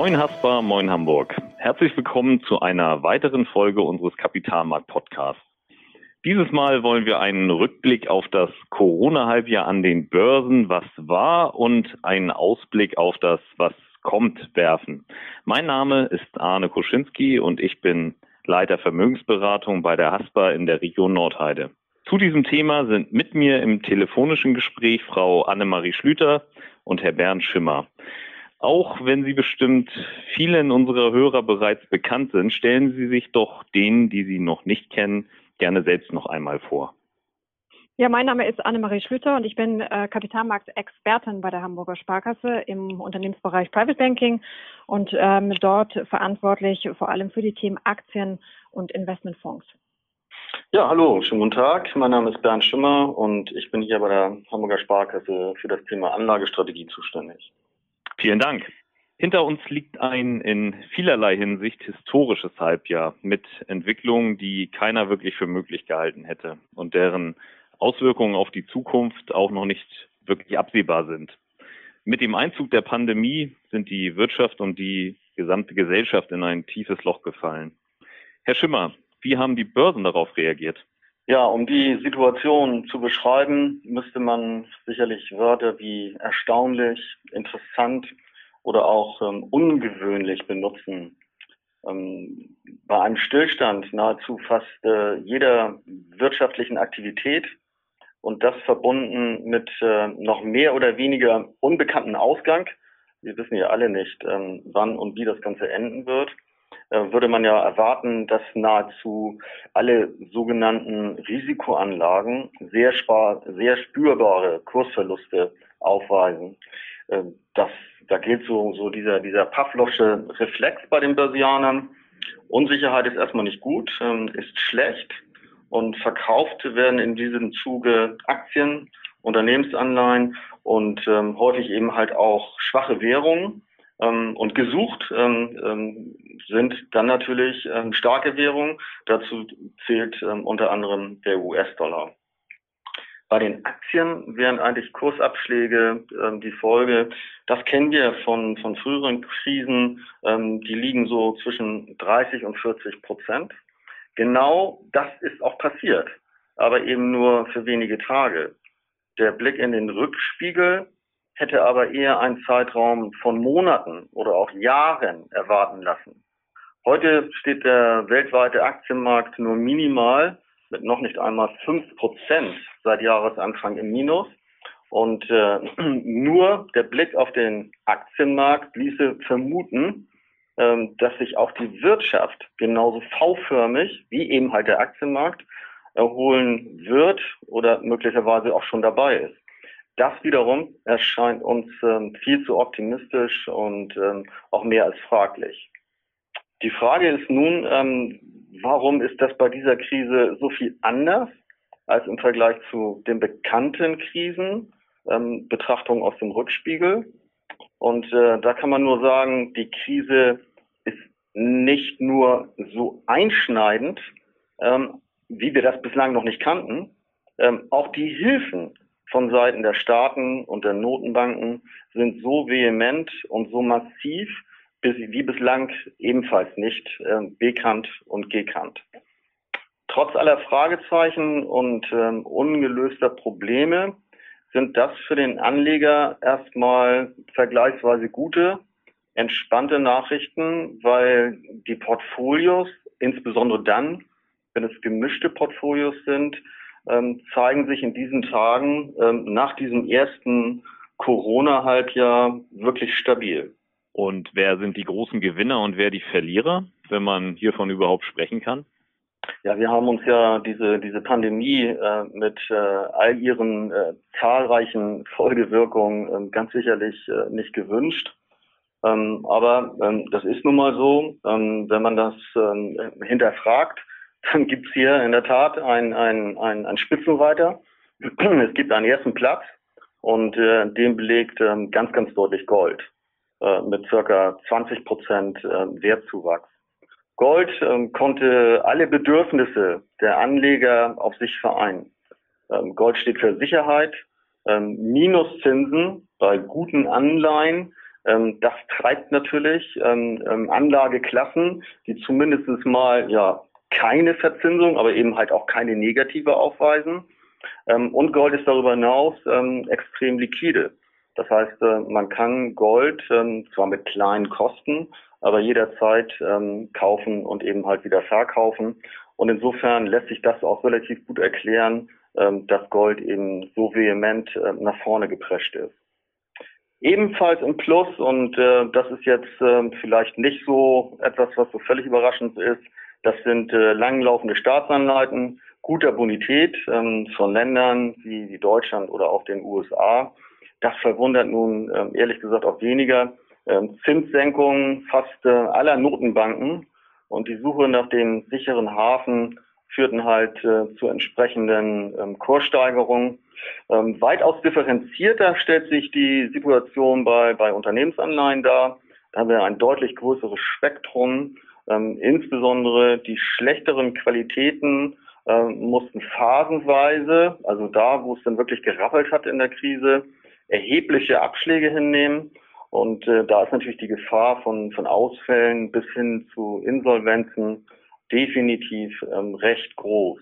Moin Haspa, moin Hamburg. Herzlich willkommen zu einer weiteren Folge unseres Kapitalmarkt-Podcasts. Dieses Mal wollen wir einen Rückblick auf das Corona-Halbjahr an den Börsen, was war, und einen Ausblick auf das, was kommt, werfen. Mein Name ist Arne Koschinski und ich bin Leiter Vermögensberatung bei der Haspa in der Region Nordheide. Zu diesem Thema sind mit mir im telefonischen Gespräch Frau Annemarie Schlüter und Herr Bernd Schimmer. Auch wenn Sie bestimmt vielen unserer Hörer bereits bekannt sind, stellen Sie sich doch denen, die Sie noch nicht kennen, gerne selbst noch einmal vor. Ja, mein Name ist Annemarie Schlüter und ich bin äh, Kapitalmarktexpertin bei der Hamburger Sparkasse im Unternehmensbereich Private Banking und ähm, dort verantwortlich vor allem für die Themen Aktien und Investmentfonds. Ja, hallo, schönen guten Tag. Mein Name ist Bernd Schimmer und ich bin hier bei der Hamburger Sparkasse für das Thema Anlagestrategie zuständig. Vielen Dank. Hinter uns liegt ein in vielerlei Hinsicht historisches Halbjahr mit Entwicklungen, die keiner wirklich für möglich gehalten hätte und deren Auswirkungen auf die Zukunft auch noch nicht wirklich absehbar sind. Mit dem Einzug der Pandemie sind die Wirtschaft und die gesamte Gesellschaft in ein tiefes Loch gefallen. Herr Schimmer, wie haben die Börsen darauf reagiert? Ja, um die Situation zu beschreiben, müsste man sicherlich Wörter wie erstaunlich, interessant oder auch ähm, ungewöhnlich benutzen. Ähm, bei einem Stillstand nahezu fast äh, jeder wirtschaftlichen Aktivität und das verbunden mit äh, noch mehr oder weniger unbekannten Ausgang. Wir wissen ja alle nicht, ähm, wann und wie das Ganze enden wird. Äh, würde man ja erwarten, dass nahezu alle sogenannten Risikoanlagen sehr, spar sehr spürbare Kursverluste aufweisen. Äh, das, da gilt so, so dieser, dieser Pavlovsche Reflex bei den Börsianern. Unsicherheit ist erstmal nicht gut, ähm, ist schlecht und verkauft werden in diesem Zuge Aktien, Unternehmensanleihen und ähm, häufig eben halt auch schwache Währungen. Ähm, und gesucht ähm, ähm, sind dann natürlich ähm, starke Währungen. Dazu zählt ähm, unter anderem der US-Dollar. Bei den Aktien wären eigentlich Kursabschläge ähm, die Folge. Das kennen wir von, von früheren Krisen. Ähm, die liegen so zwischen 30 und 40 Prozent. Genau das ist auch passiert, aber eben nur für wenige Tage. Der Blick in den Rückspiegel hätte aber eher einen Zeitraum von Monaten oder auch Jahren erwarten lassen. Heute steht der weltweite Aktienmarkt nur minimal mit noch nicht einmal fünf Prozent seit Jahresanfang im Minus. Und äh, nur der Blick auf den Aktienmarkt ließe vermuten, ähm, dass sich auch die Wirtschaft genauso V-förmig wie eben halt der Aktienmarkt erholen wird oder möglicherweise auch schon dabei ist. Das wiederum erscheint uns ähm, viel zu optimistisch und ähm, auch mehr als fraglich. Die Frage ist nun, ähm, warum ist das bei dieser Krise so viel anders als im Vergleich zu den bekannten Krisen? Ähm, Betrachtung aus dem Rückspiegel. Und äh, da kann man nur sagen, die Krise ist nicht nur so einschneidend, ähm, wie wir das bislang noch nicht kannten. Ähm, auch die Hilfen von Seiten der Staaten und der Notenbanken sind so vehement und so massiv, wie bislang ebenfalls nicht äh, bekannt und gekannt. Trotz aller Fragezeichen und ähm, ungelöster Probleme sind das für den Anleger erstmal vergleichsweise gute, entspannte Nachrichten, weil die Portfolios, insbesondere dann, wenn es gemischte Portfolios sind, ähm, zeigen sich in diesen Tagen ähm, nach diesem ersten Corona-Halbjahr wirklich stabil. Und wer sind die großen Gewinner und wer die Verlierer, wenn man hiervon überhaupt sprechen kann? Ja, wir haben uns ja diese, diese Pandemie äh, mit äh, all ihren äh, zahlreichen Folgewirkungen äh, ganz sicherlich äh, nicht gewünscht. Ähm, aber ähm, das ist nun mal so, ähm, wenn man das ähm, hinterfragt, dann gibt's hier in der Tat ein, ein, ein, ein Spitzenreiter. Es gibt einen ersten Platz und äh, den belegt ähm, ganz, ganz deutlich Gold äh, mit circa 20 Prozent äh, Wertzuwachs. Gold ähm, konnte alle Bedürfnisse der Anleger auf sich vereinen. Ähm, Gold steht für Sicherheit, ähm, Minuszinsen bei guten Anleihen Ähm, das treibt natürlich ähm, ähm, Anlageklassen, die zumindest mal ja keine Verzinsung, aber eben halt auch keine negative aufweisen. Ähm, und Gold ist darüber hinaus ähm, extrem liquide. Das heißt, äh, man kann Gold ähm, zwar mit kleinen Kosten, aber jederzeit kaufen und eben halt wieder verkaufen. Und insofern lässt sich das auch relativ gut erklären, dass Gold eben so vehement äh, nach vorne geprescht ist. Ebenfalls im Plus, und äh, das ist jetzt vielleicht nicht so etwas, was so völlig überraschend ist, das sind äh, langlaufende Staatsanleihen guter Bonität ähm, von Ländern wie, wie Deutschland oder auch den USA. Das verwundert nun ähm, ehrlich gesagt auch weniger. Ähm, Zinssenkungen fast äh, aller Notenbanken und die Suche nach dem sicheren Hafen führten halt äh, zu entsprechenden ähm, Kurssteigerungen. Ähm, weitaus differenzierter stellt sich die Situation bei, bei Unternehmensanleihen dar. Da haben wir ein deutlich größeres Spektrum. Ähm, insbesondere die schlechteren Qualitäten äh, mussten phasenweise, also da, wo es dann wirklich gerappelt hat in der Krise, erhebliche Abschläge hinnehmen. Und äh, da ist natürlich die Gefahr von, von Ausfällen bis hin zu Insolvenzen definitiv ähm, recht groß.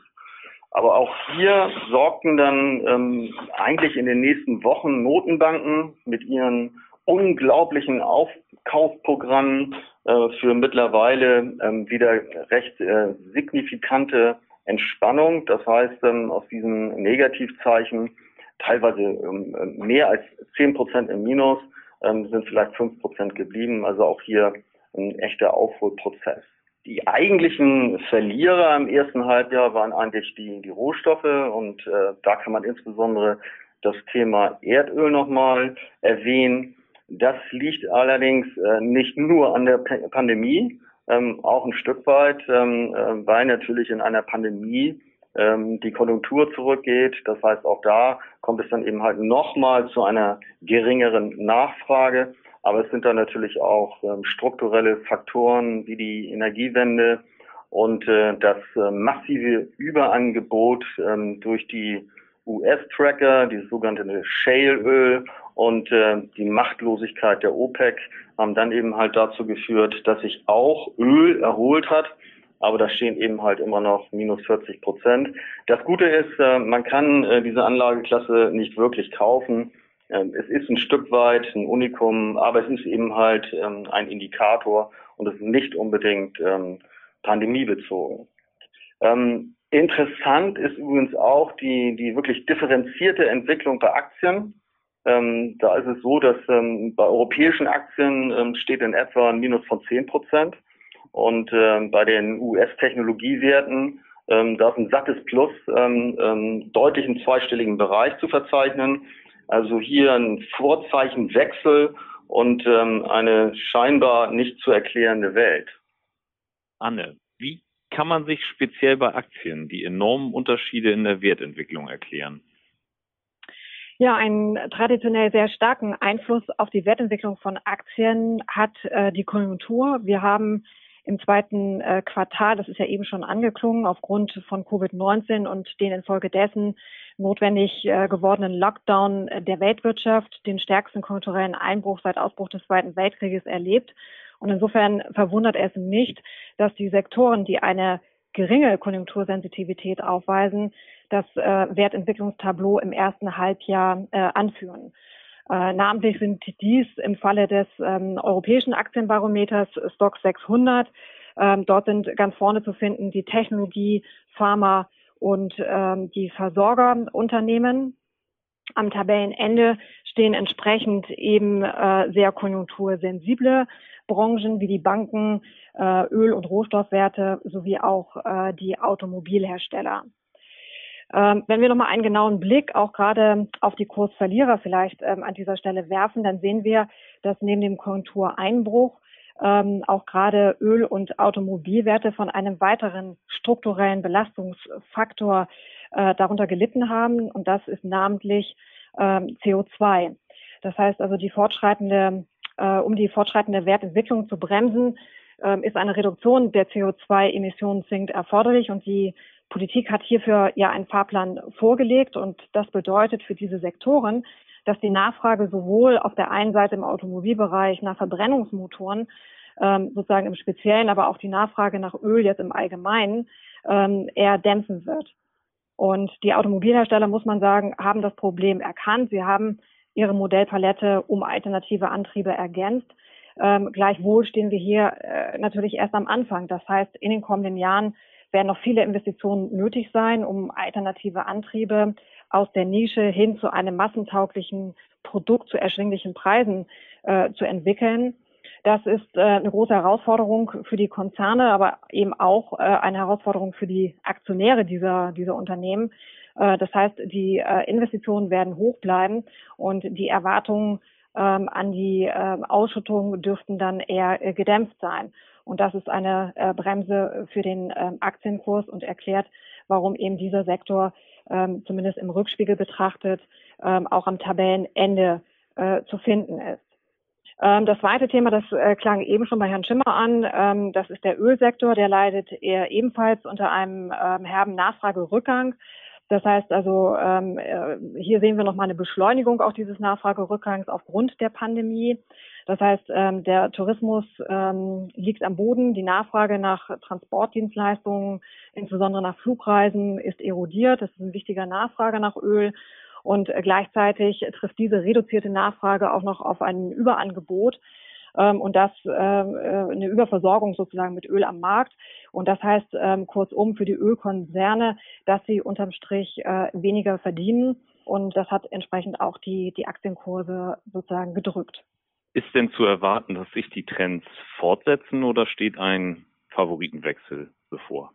Aber auch hier sorgten dann ähm, eigentlich in den nächsten Wochen Notenbanken mit ihren unglaublichen Aufkaufprogrammen äh, für mittlerweile ähm, wieder recht äh, signifikante Entspannung. Das heißt, ähm, aus diesen Negativzeichen teilweise ähm, mehr als zehn Prozent im Minus sind vielleicht fünf Prozent geblieben. Also auch hier ein echter Aufholprozess. Die eigentlichen Verlierer im ersten Halbjahr waren eigentlich die, die Rohstoffe und äh, da kann man insbesondere das Thema Erdöl nochmal erwähnen. Das liegt allerdings äh, nicht nur an der Pandemie, ähm, auch ein Stück weit, ähm, äh, weil natürlich in einer Pandemie ähm, die Konjunktur zurückgeht. Das heißt, auch da kommt es dann eben halt nochmal zu einer geringeren Nachfrage. Aber es sind dann natürlich auch strukturelle Faktoren wie die Energiewende und äh, das massive Überangebot durch die US-Tracker, dieses sogenannte Shale-Öl und äh, die Machtlosigkeit der OPEC haben dann eben halt dazu geführt, dass sich auch Öl erholt hat. Aber da stehen eben halt immer noch minus 40 Prozent. Das Gute ist, äh, man kann äh, diese Anlageklasse nicht wirklich kaufen. Ähm, es ist ein Stück weit ein Unikum, aber es ist eben halt ähm, ein Indikator und es ist nicht unbedingt ähm, pandemiebezogen. Ähm, interessant ist übrigens auch die, die wirklich differenzierte Entwicklung bei Aktien. Ähm, da ist es so, dass ähm, bei europäischen Aktien ähm, steht in etwa ein Minus von 10 Prozent. Und ähm, bei den US-Technologiewerten, ähm, da ist ein sattes Plus ähm, deutlich im zweistelligen Bereich zu verzeichnen. Also hier ein Vorzeichenwechsel und eine scheinbar nicht zu erklärende Welt. Anne, wie kann man sich speziell bei Aktien die enormen Unterschiede in der Wertentwicklung erklären? Ja, einen traditionell sehr starken Einfluss auf die Wertentwicklung von Aktien hat äh, die Konjunktur. Wir haben im zweiten äh, Quartal, das ist ja eben schon angeklungen, aufgrund von Covid-19 und den infolgedessen notwendig äh, gewordenen Lockdown der Weltwirtschaft den stärksten konjunkturellen Einbruch seit Ausbruch des Zweiten Weltkrieges erlebt. Und insofern verwundert es nicht, dass die Sektoren, die eine geringe Konjunktursensitivität aufweisen, das äh, Wertentwicklungstableau im ersten Halbjahr äh, anführen. Äh, namentlich sind dies im Falle des ähm, europäischen Aktienbarometers Stock 600. Ähm, dort sind ganz vorne zu finden die Technologie, Pharma und ähm, die Versorgerunternehmen. Am Tabellenende stehen entsprechend eben äh, sehr konjunktursensible Branchen wie die Banken, äh, Öl- und Rohstoffwerte sowie auch äh, die Automobilhersteller. Ähm, wenn wir nochmal einen genauen Blick auch gerade auf die Kursverlierer vielleicht ähm, an dieser Stelle werfen, dann sehen wir, dass neben dem Konjunktureinbruch ähm, auch gerade Öl- und Automobilwerte von einem weiteren strukturellen Belastungsfaktor äh, darunter gelitten haben. Und das ist namentlich CO2. Das heißt also, die fortschreitende, äh, um die fortschreitende Wertentwicklung zu bremsen, äh, ist eine Reduktion der CO2-Emissionen zwingend erforderlich und die Politik hat hierfür ja einen Fahrplan vorgelegt und das bedeutet für diese Sektoren dass die Nachfrage sowohl auf der einen Seite im Automobilbereich nach Verbrennungsmotoren ähm, sozusagen im Speziellen, aber auch die Nachfrage nach Öl jetzt im Allgemeinen ähm, eher dämpfen wird. Und die Automobilhersteller, muss man sagen, haben das Problem erkannt. Sie haben ihre Modellpalette um alternative Antriebe ergänzt. Ähm, gleichwohl stehen wir hier äh, natürlich erst am Anfang. Das heißt, in den kommenden Jahren werden noch viele Investitionen nötig sein, um alternative Antriebe aus der Nische hin zu einem massentauglichen Produkt zu erschwinglichen Preisen äh, zu entwickeln. Das ist äh, eine große Herausforderung für die Konzerne, aber eben auch äh, eine Herausforderung für die Aktionäre dieser, dieser Unternehmen. Äh, das heißt, die äh, Investitionen werden hoch bleiben und die Erwartungen ähm, an die äh, Ausschüttung dürften dann eher äh, gedämpft sein. Und das ist eine äh, Bremse für den ähm, Aktienkurs und erklärt, warum eben dieser Sektor ähm, zumindest im Rückspiegel betrachtet ähm, auch am Tabellenende äh, zu finden ist. Ähm, das zweite Thema, das äh, klang eben schon bei Herrn Schimmer an, ähm, das ist der Ölsektor, der leidet ebenfalls unter einem ähm, herben Nachfragerückgang. Das heißt also, ähm, äh, hier sehen wir nochmal eine Beschleunigung auch dieses Nachfragerückgangs aufgrund der Pandemie. Das heißt, ähm, der Tourismus ähm, liegt am Boden, die Nachfrage nach Transportdienstleistungen, insbesondere nach Flugreisen, ist erodiert. Das ist ein wichtiger Nachfrage nach Öl. Und gleichzeitig trifft diese reduzierte Nachfrage auch noch auf ein Überangebot ähm, und das äh, äh, eine Überversorgung sozusagen mit Öl am Markt. Und das heißt ähm, kurzum für die Ölkonzerne, dass sie unterm Strich äh, weniger verdienen. Und das hat entsprechend auch die, die Aktienkurse sozusagen gedrückt. Ist denn zu erwarten, dass sich die Trends fortsetzen oder steht ein Favoritenwechsel bevor?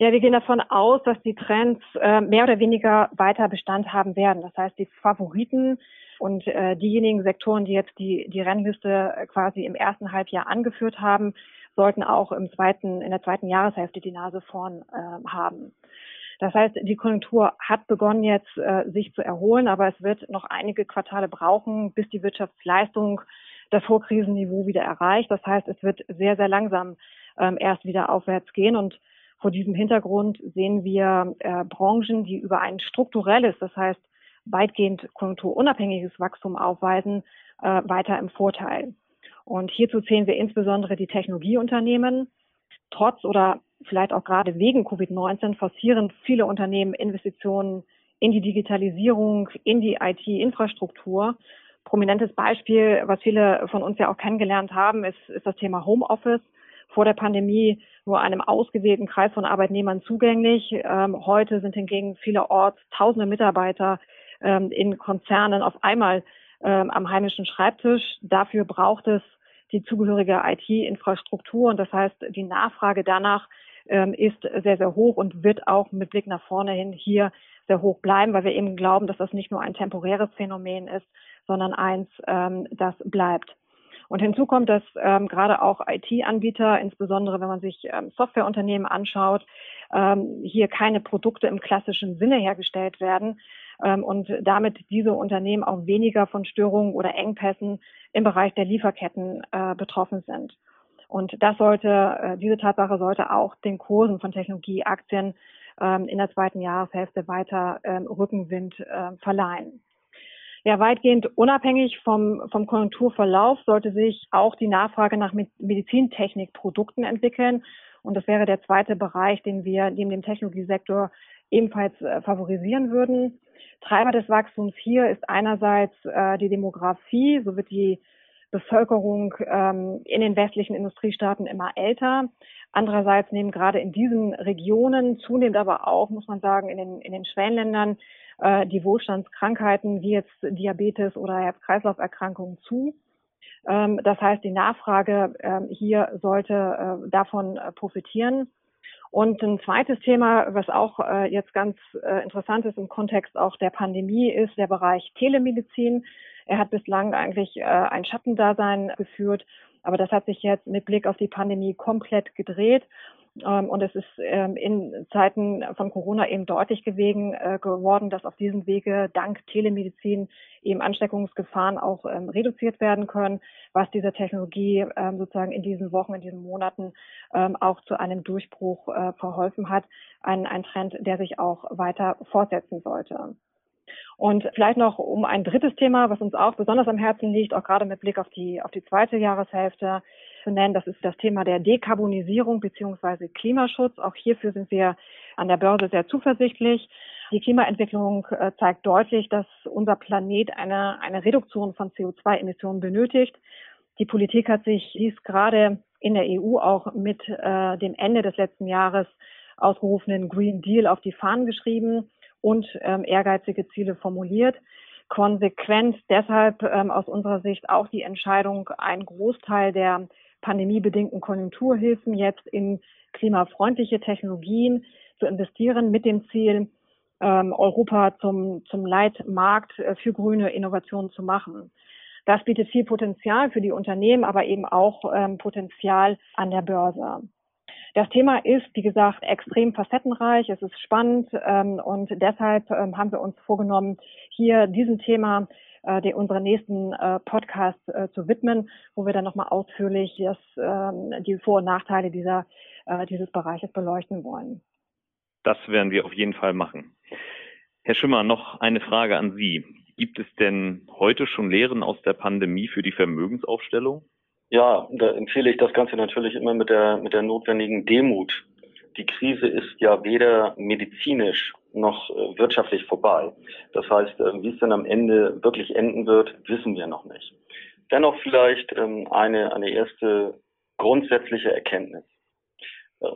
Ja, wir gehen davon aus, dass die Trends äh, mehr oder weniger weiter Bestand haben werden. Das heißt, die Favoriten und äh, diejenigen Sektoren, die jetzt die, die Rennliste quasi im ersten Halbjahr angeführt haben, sollten auch im zweiten, in der zweiten Jahreshälfte die Nase vorn äh, haben. Das heißt, die Konjunktur hat begonnen jetzt äh, sich zu erholen, aber es wird noch einige Quartale brauchen, bis die Wirtschaftsleistung das Vorkrisenniveau wieder erreicht. Das heißt, es wird sehr, sehr langsam ähm, erst wieder aufwärts gehen und vor diesem Hintergrund sehen wir äh, Branchen, die über ein strukturelles, das heißt weitgehend konjunkturunabhängiges Wachstum aufweisen, äh, weiter im Vorteil. Und hierzu zählen wir insbesondere die Technologieunternehmen. Trotz oder vielleicht auch gerade wegen Covid-19 forcieren viele Unternehmen Investitionen in die Digitalisierung, in die IT-Infrastruktur. Prominentes Beispiel, was viele von uns ja auch kennengelernt haben, ist, ist das Thema Homeoffice vor der Pandemie nur einem ausgewählten Kreis von Arbeitnehmern zugänglich. Ähm, heute sind hingegen vielerorts tausende Mitarbeiter ähm, in Konzernen auf einmal ähm, am heimischen Schreibtisch. Dafür braucht es die zugehörige IT-Infrastruktur und das heißt, die Nachfrage danach ähm, ist sehr, sehr hoch und wird auch mit Blick nach vorne hin hier sehr hoch bleiben, weil wir eben glauben, dass das nicht nur ein temporäres Phänomen ist, sondern eins, ähm, das bleibt. Und hinzu kommt, dass ähm, gerade auch IT-Anbieter, insbesondere wenn man sich ähm, Softwareunternehmen anschaut, ähm, hier keine Produkte im klassischen Sinne hergestellt werden ähm, und damit diese Unternehmen auch weniger von Störungen oder Engpässen im Bereich der Lieferketten äh, betroffen sind. Und das sollte, äh, diese Tatsache sollte auch den Kursen von Technologieaktien ähm, in der zweiten Jahreshälfte weiter ähm, Rückenwind äh, verleihen. Ja, weitgehend unabhängig vom, vom Konjunkturverlauf sollte sich auch die Nachfrage nach Medizintechnikprodukten entwickeln. Und das wäre der zweite Bereich, den wir neben dem Technologiesektor ebenfalls äh, favorisieren würden. Treiber des Wachstums hier ist einerseits äh, die Demografie, so wird die Bevölkerung ähm, in den westlichen Industriestaaten immer älter. Andererseits nehmen gerade in diesen Regionen, zunehmend aber auch, muss man sagen, in den, in den Schwellenländern, äh, die Wohlstandskrankheiten wie jetzt Diabetes oder Herz-Kreislauf-Erkrankungen zu. Ähm, das heißt, die Nachfrage äh, hier sollte äh, davon äh, profitieren. Und ein zweites Thema, was auch äh, jetzt ganz äh, interessant ist im Kontext auch der Pandemie, ist der Bereich Telemedizin. Er hat bislang eigentlich äh, ein Schattendasein geführt, aber das hat sich jetzt mit Blick auf die Pandemie komplett gedreht. Ähm, und es ist ähm, in Zeiten von Corona eben deutlich gewesen, äh, geworden, dass auf diesem Wege dank Telemedizin eben Ansteckungsgefahren auch ähm, reduziert werden können, was dieser Technologie sozusagen in diesen Wochen, in diesen Monaten auch zu einem Durchbruch äh, verholfen hat. Ein, ein Trend, der sich auch weiter fortsetzen sollte. Und vielleicht noch um ein drittes Thema, was uns auch besonders am Herzen liegt, auch gerade mit Blick auf die, auf die zweite Jahreshälfte zu nennen. Das ist das Thema der Dekarbonisierung beziehungsweise Klimaschutz. Auch hierfür sind wir an der Börse sehr zuversichtlich. Die Klimaentwicklung äh, zeigt deutlich, dass unser Planet eine, eine Reduktion von CO2-Emissionen benötigt. Die Politik hat sich dies gerade in der EU auch mit äh, dem Ende des letzten Jahres ausgerufenen Green Deal auf die Fahnen geschrieben und ähm, ehrgeizige Ziele formuliert. Konsequent deshalb ähm, aus unserer Sicht auch die Entscheidung, einen Großteil der pandemiebedingten Konjunkturhilfen jetzt in klimafreundliche Technologien zu investieren mit dem Ziel, ähm, Europa zum, zum Leitmarkt äh, für grüne Innovationen zu machen. Das bietet viel Potenzial für die Unternehmen, aber eben auch ähm, Potenzial an der Börse. Das Thema ist, wie gesagt, extrem facettenreich, es ist spannend ähm, und deshalb haben wir uns vorgenommen, hier diesem Thema äh, den, unseren nächsten äh, Podcast äh, zu widmen, wo wir dann nochmal ausführlich das, äh, die Vor- und Nachteile dieser, äh, dieses Bereiches beleuchten wollen. Das werden wir auf jeden Fall machen. Herr Schimmer, noch eine Frage an Sie. Gibt es denn heute schon Lehren aus der Pandemie für die Vermögensaufstellung? Ja, da empfehle ich das Ganze natürlich immer mit der, mit der notwendigen Demut. Die Krise ist ja weder medizinisch noch äh, wirtschaftlich vorbei. Das heißt, äh, wie es dann am Ende wirklich enden wird, wissen wir noch nicht. Dennoch vielleicht ähm, eine, eine erste grundsätzliche Erkenntnis.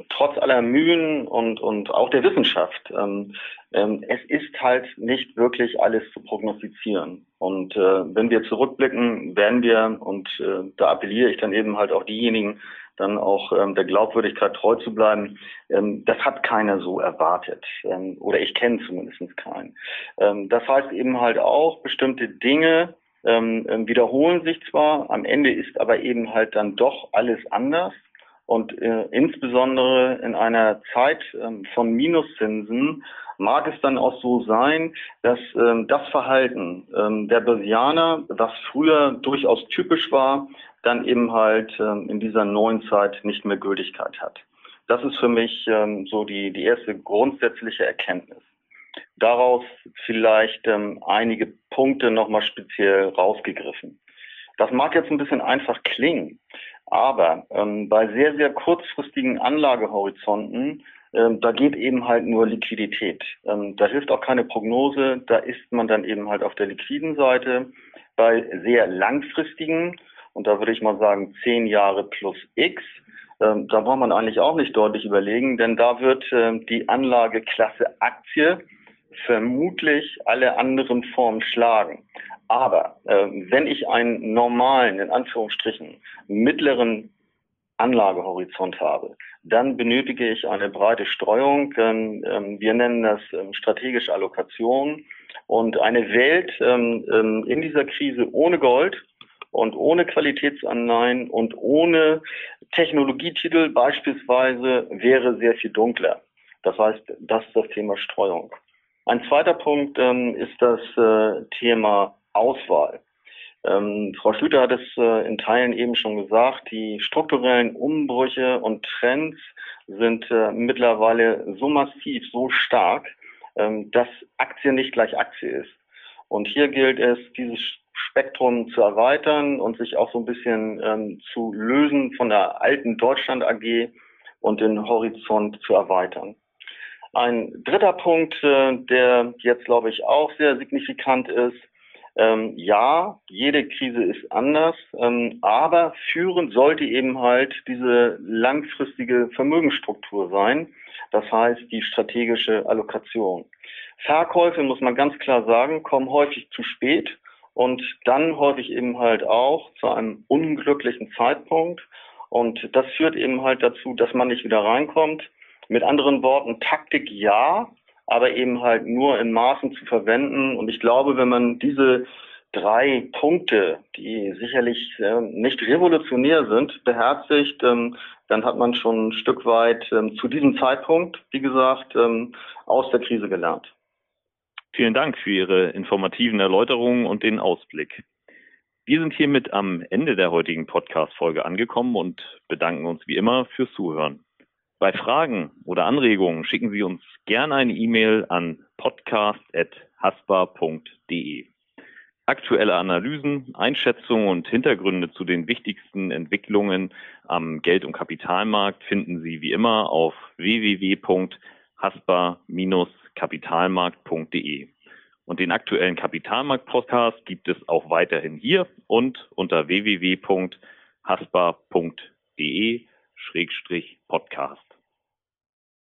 Trotz aller Mühen und, und auch der Wissenschaft, ähm, ähm, es ist halt nicht wirklich alles zu prognostizieren. Und äh, wenn wir zurückblicken, werden wir, und äh, da appelliere ich dann eben halt auch diejenigen, dann auch ähm, der Glaubwürdigkeit treu zu bleiben, ähm, das hat keiner so erwartet. Ähm, oder ich kenne zumindest keinen. Ähm, das heißt eben halt auch, bestimmte Dinge ähm, ähm, wiederholen sich zwar, am Ende ist aber eben halt dann doch alles anders. Und äh, insbesondere in einer Zeit ähm, von Minuszinsen mag es dann auch so sein, dass ähm, das Verhalten ähm, der Börsianer, was früher durchaus typisch war, dann eben halt ähm, in dieser neuen Zeit nicht mehr Gültigkeit hat. Das ist für mich ähm, so die, die erste grundsätzliche Erkenntnis. Daraus vielleicht ähm, einige Punkte nochmal speziell rausgegriffen. Das mag jetzt ein bisschen einfach klingen, aber ähm, bei sehr, sehr kurzfristigen Anlagehorizonten, ähm, da geht eben halt nur Liquidität. Ähm, da hilft auch keine Prognose, da ist man dann eben halt auf der liquiden Seite. Bei sehr langfristigen und da würde ich mal sagen, zehn Jahre plus X. Ähm, da braucht man eigentlich auch nicht deutlich überlegen, denn da wird ähm, die Anlageklasse Aktie vermutlich alle anderen Formen schlagen. Aber äh, wenn ich einen normalen, in Anführungsstrichen, mittleren Anlagehorizont habe, dann benötige ich eine breite Streuung. Ähm, ähm wir nennen das ähm, strategische Allokation. Und eine Welt ähm, ähm in dieser Krise ohne Gold und ohne Qualitätsanleihen und ohne Technologietitel beispielsweise wäre sehr viel dunkler. Das heißt, das ist das Thema Streuung. Ein zweiter Punkt ähm, ist das äh, Thema Auswahl. Ähm, Frau Schlüter hat es äh, in Teilen eben schon gesagt, die strukturellen Umbrüche und Trends sind äh, mittlerweile so massiv, so stark, ähm, dass Aktie nicht gleich Aktie ist. Und hier gilt es, dieses Spektrum zu erweitern und sich auch so ein bisschen ähm, zu lösen von der alten Deutschland AG und den Horizont zu erweitern. Ein dritter Punkt, äh, der jetzt, glaube ich, auch sehr signifikant ist, ähm, ja, jede Krise ist anders, ähm, aber führend sollte eben halt diese langfristige Vermögensstruktur sein, das heißt die strategische Allokation. Verkäufe, muss man ganz klar sagen, kommen häufig zu spät und dann häufig eben halt auch zu einem unglücklichen Zeitpunkt. Und das führt eben halt dazu, dass man nicht wieder reinkommt. Mit anderen Worten, Taktik ja, aber eben halt nur in Maßen zu verwenden. Und ich glaube, wenn man diese drei Punkte, die sicherlich äh, nicht revolutionär sind, beherzigt, ähm, dann hat man schon ein Stück weit ähm, zu diesem Zeitpunkt, wie gesagt, ähm, aus der Krise gelernt. Vielen Dank für Ihre informativen Erläuterungen und den Ausblick. Wir sind hiermit am Ende der heutigen Podcast-Folge angekommen und bedanken uns wie immer fürs Zuhören. Bei Fragen oder Anregungen schicken Sie uns gerne eine E-Mail an podcast@ haspa.de. Aktuelle Analysen, Einschätzungen und Hintergründe zu den wichtigsten Entwicklungen am Geld- und Kapitalmarkt finden Sie wie immer auf www.haspa-kapitalmarkt.de. Und den aktuellen Kapitalmarkt-Podcast gibt es auch weiterhin hier und unter www.haspa.de-podcast.